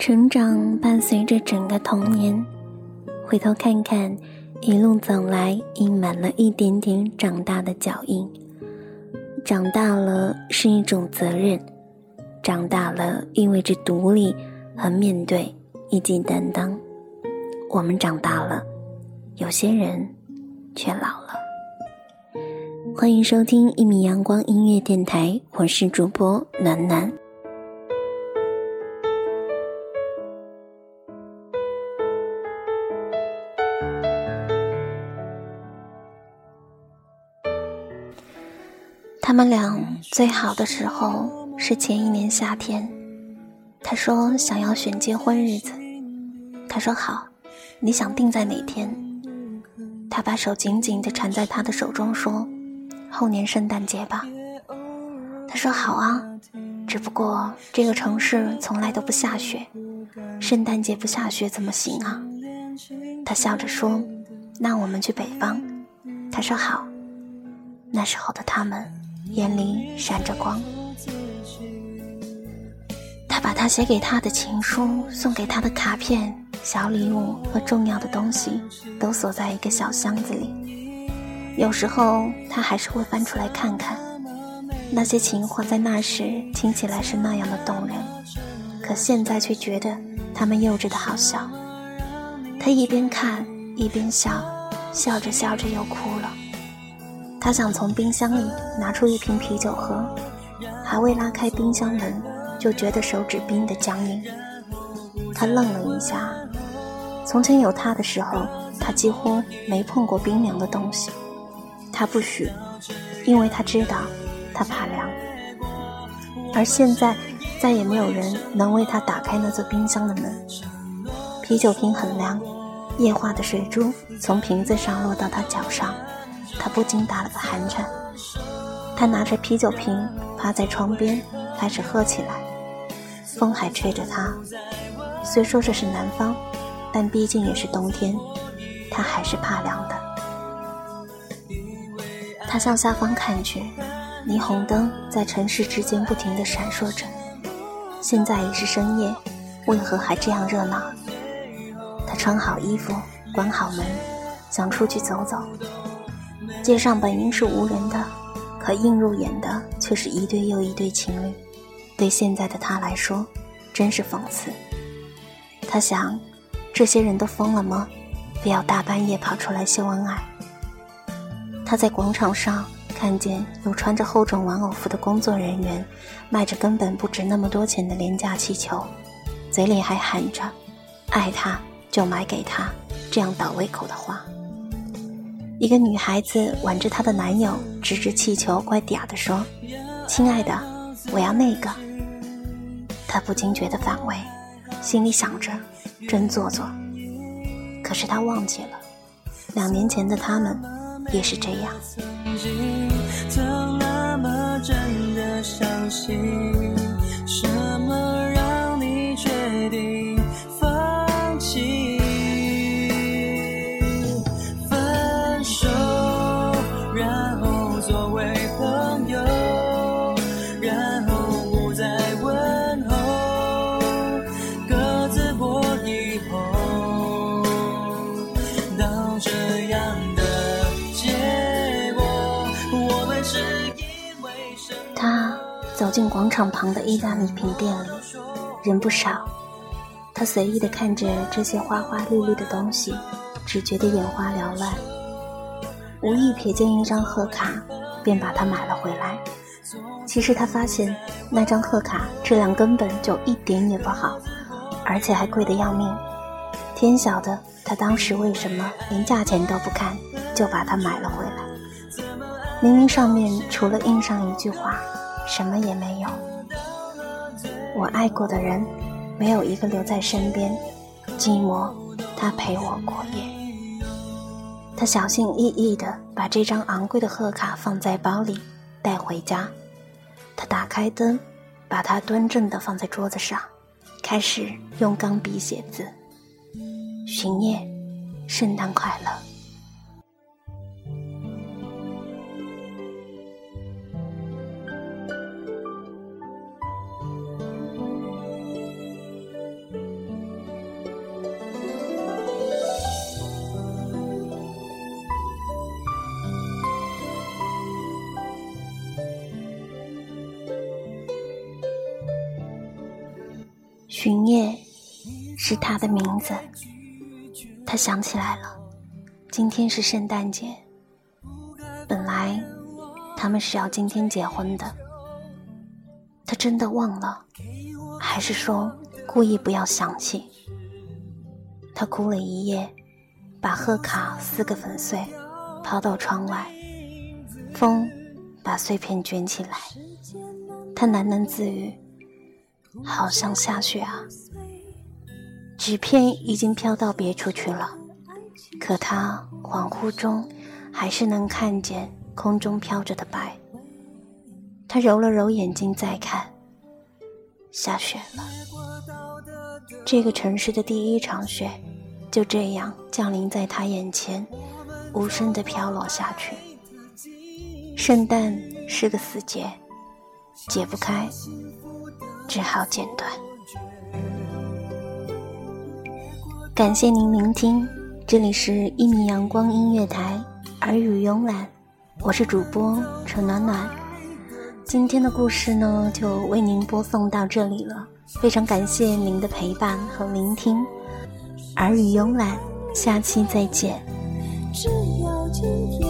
成长伴随着整个童年，回头看看，一路走来，印满了一点点长大的脚印。长大了是一种责任，长大了意味着独立和面对以及担当。我们长大了，有些人却老了。欢迎收听一米阳光音乐电台，我是主播暖暖。们俩最好的时候是前一年夏天，他说想要选结婚日子，他说好，你想定在哪天？他把手紧紧地缠在他的手中，说后年圣诞节吧。他说好啊，只不过这个城市从来都不下雪，圣诞节不下雪怎么行啊？他笑着说，那我们去北方。他说好，那时候的他们。眼里闪着光，他把他写给他的情书、送给他的卡片、小礼物和重要的东西都锁在一个小箱子里。有时候他还是会翻出来看看，那些情话在那时听起来是那样的动人，可现在却觉得他们幼稚的好笑。他一边看一边笑，笑着笑着又哭了。他想从冰箱里拿出一瓶啤酒喝，还未拉开冰箱门，就觉得手指冰得僵硬。他愣了一下，从前有他的时候，他几乎没碰过冰凉的东西。他不许，因为他知道他怕凉。而现在，再也没有人能为他打开那座冰箱的门。啤酒瓶很凉，液化的水珠从瓶子上落到他脚上。他不禁打了个寒颤，他拿着啤酒瓶趴在窗边，开始喝起来。风还吹着他，虽说这是南方，但毕竟也是冬天，他还是怕凉的。他向下方看去，霓虹灯在城市之间不停地闪烁着。现在已是深夜，为何还这样热闹？他穿好衣服，关好门，想出去走走。街上本应是无人的，可映入眼的却是一对又一对情侣。对现在的他来说，真是讽刺。他想，这些人都疯了吗？非要大半夜跑出来秀恩爱？他在广场上看见有穿着厚重玩偶服的工作人员，卖着根本不值那么多钱的廉价气球，嘴里还喊着“爱他就买给他”这样倒胃口的话。一个女孩子挽着她的男友，指着气球，怪嗲地说：“亲爱的，我要那个。”他不禁觉得反胃，心里想着：“真做作。”可是他忘记了，两年前的他们也是这样。曾那么真的相信走进广场旁的意大利品店里，人不少，他随意地看着这些花花绿绿的东西，只觉得眼花缭乱。无意瞥见一张贺卡，便把它买了回来。其实他发现那张贺卡质量根本就一点也不好，而且还贵得要命。天晓得他当时为什么连价钱都不看就把它买了回来。明明上面除了印上一句话，什么也没有。我爱过的人，没有一个留在身边，寂寞他陪我过夜。他小心翼翼地把这张昂贵的贺卡放在包里，带回家。他打开灯，把它端正地放在桌子上，开始用钢笔写字。巡夜，圣诞快乐。巡夜是他的名字。他想起来了，今天是圣诞节。本来他们是要今天结婚的。他真的忘了，还是说故意不要想起？他哭了一夜，把贺卡撕个粉碎，抛到窗外。风把碎片卷起来，他喃喃自语。好像下雪啊！纸片已经飘到别处去了，可他恍惚中还是能看见空中飘着的白。他揉了揉眼睛，再看，下雪了。这个城市的第一场雪就这样降临在他眼前，无声地飘落下去。圣诞是个死结，解不开。只好剪断。感谢您聆听，这里是一米阳光音乐台，耳语慵懒，我是主播陈暖暖。今天的故事呢，就为您播送到这里了，非常感谢您的陪伴和聆听，耳语慵懒，下期再见。只要今天